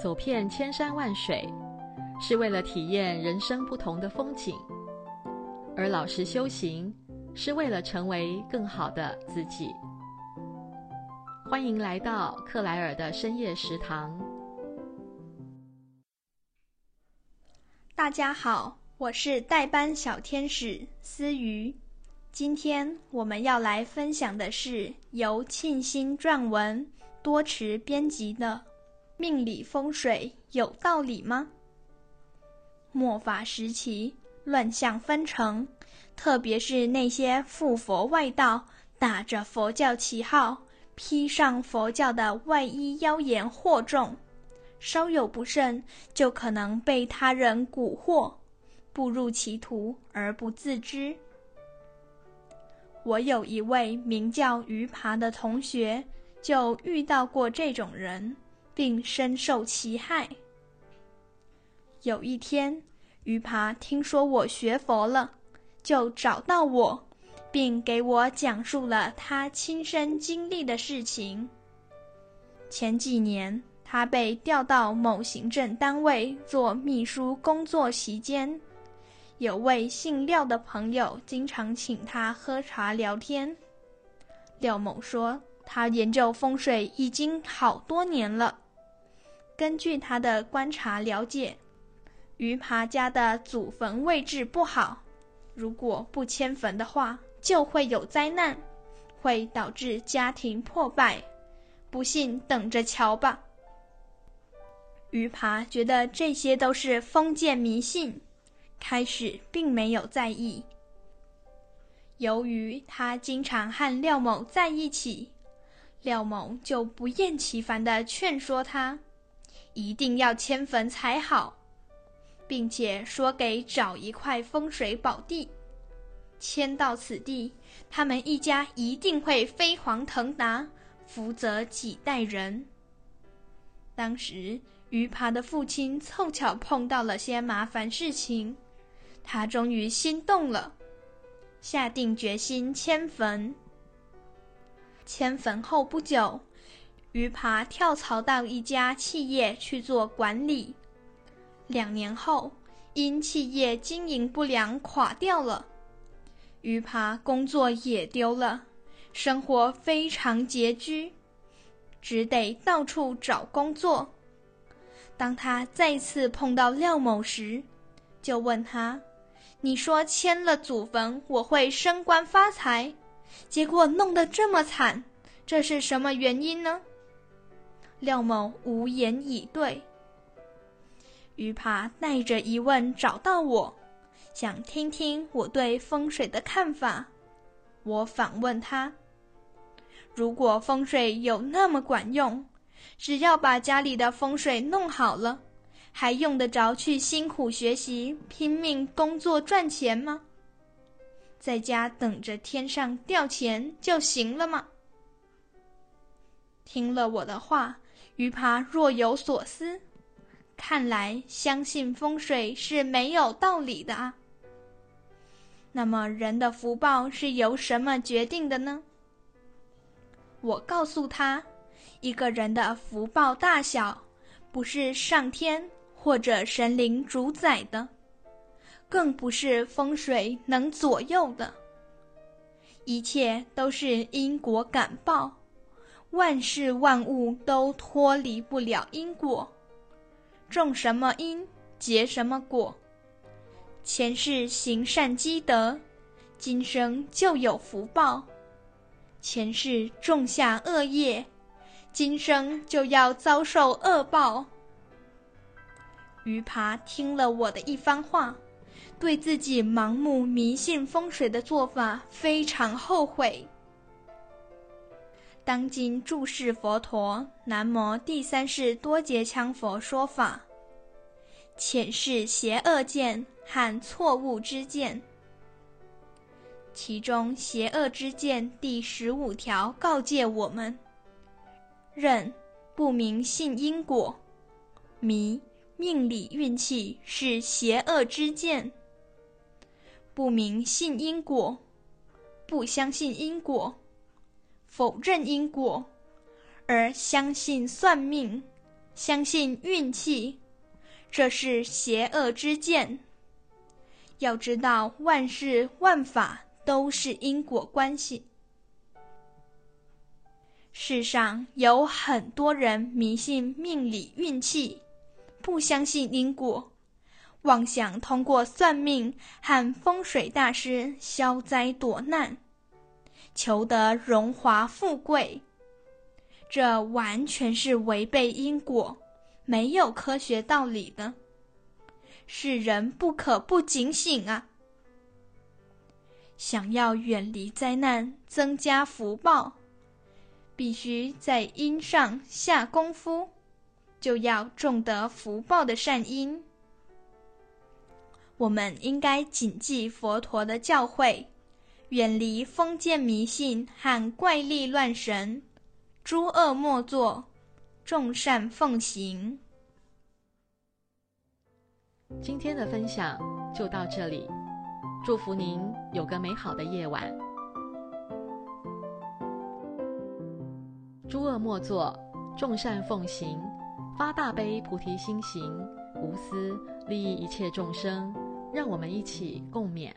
走遍千山万水，是为了体验人生不同的风景；而老实修行，是为了成为更好的自己。欢迎来到克莱尔的深夜食堂。大家好，我是代班小天使思瑜。今天我们要来分享的是由庆新撰文、多池编辑的《命理风水有道理吗？》末法时期乱象纷呈，特别是那些附佛外道，打着佛教旗号，披上佛教的外衣，妖言惑众，稍有不慎，就可能被他人蛊惑，步入歧途而不自知。我有一位名叫于爬的同学，就遇到过这种人，并深受其害。有一天，鱼爬听说我学佛了，就找到我，并给我讲述了他亲身经历的事情。前几年，他被调到某行政单位做秘书工作期间。有位姓廖的朋友经常请他喝茶聊天。廖某说，他研究风水已经好多年了。根据他的观察了解，于爬家的祖坟位置不好，如果不迁坟的话，就会有灾难，会导致家庭破败。不信，等着瞧吧。于爬觉得这些都是封建迷信。开始并没有在意。由于他经常和廖某在一起，廖某就不厌其烦地劝说他，一定要迁坟才好，并且说给找一块风水宝地，迁到此地，他们一家一定会飞黄腾达，福泽几代人。当时于爬的父亲凑巧碰到了些麻烦事情。他终于心动了，下定决心迁坟。迁坟后不久，于爬跳槽到一家企业去做管理。两年后，因企业经营不良垮掉了，于爬工作也丢了，生活非常拮据，只得到处找工作。当他再次碰到廖某时，就问他。你说迁了祖坟，我会升官发财，结果弄得这么惨，这是什么原因呢？廖某无言以对。于爬带着疑问找到我，想听听我对风水的看法。我反问他：如果风水有那么管用，只要把家里的风水弄好了，还用得着去辛苦学习、拼命工作赚钱吗？在家等着天上掉钱就行了吗？听了我的话，鱼爬若有所思，看来相信风水是没有道理的啊。那么人的福报是由什么决定的呢？我告诉他，一个人的福报大小，不是上天。或者神灵主宰的，更不是风水能左右的。一切都是因果感报，万事万物都脱离不了因果。种什么因，结什么果。前世行善积德，今生就有福报；前世种下恶业，今生就要遭受恶报。鱼爬听了我的一番话，对自己盲目迷信风水的做法非常后悔。当今注释佛陀南摩第三世多杰羌佛说法，前世邪恶见和错误之见，其中邪恶之见第十五条告诫我们：任不明信因果，迷。命理运气是邪恶之见，不明信因果，不相信因果，否认因果，而相信算命，相信运气，这是邪恶之见。要知道，万事万法都是因果关系。世上有很多人迷信命理运气，不相信因果，妄想通过算命和风水大师消灾躲难，求得荣华富贵。这完全是违背因果，没有科学道理的。世人不可不警醒啊！想要远离灾难，增加福报，必须在因上下功夫，就要种得福报的善因。我们应该谨记佛陀的教诲，远离封建迷信和怪力乱神。诸恶莫作，众善奉行。今天的分享就到这里，祝福您有个美好的夜晚。诸恶莫作，众善奉行，发大悲菩提心行，无私利益一切众生，让我们一起共勉。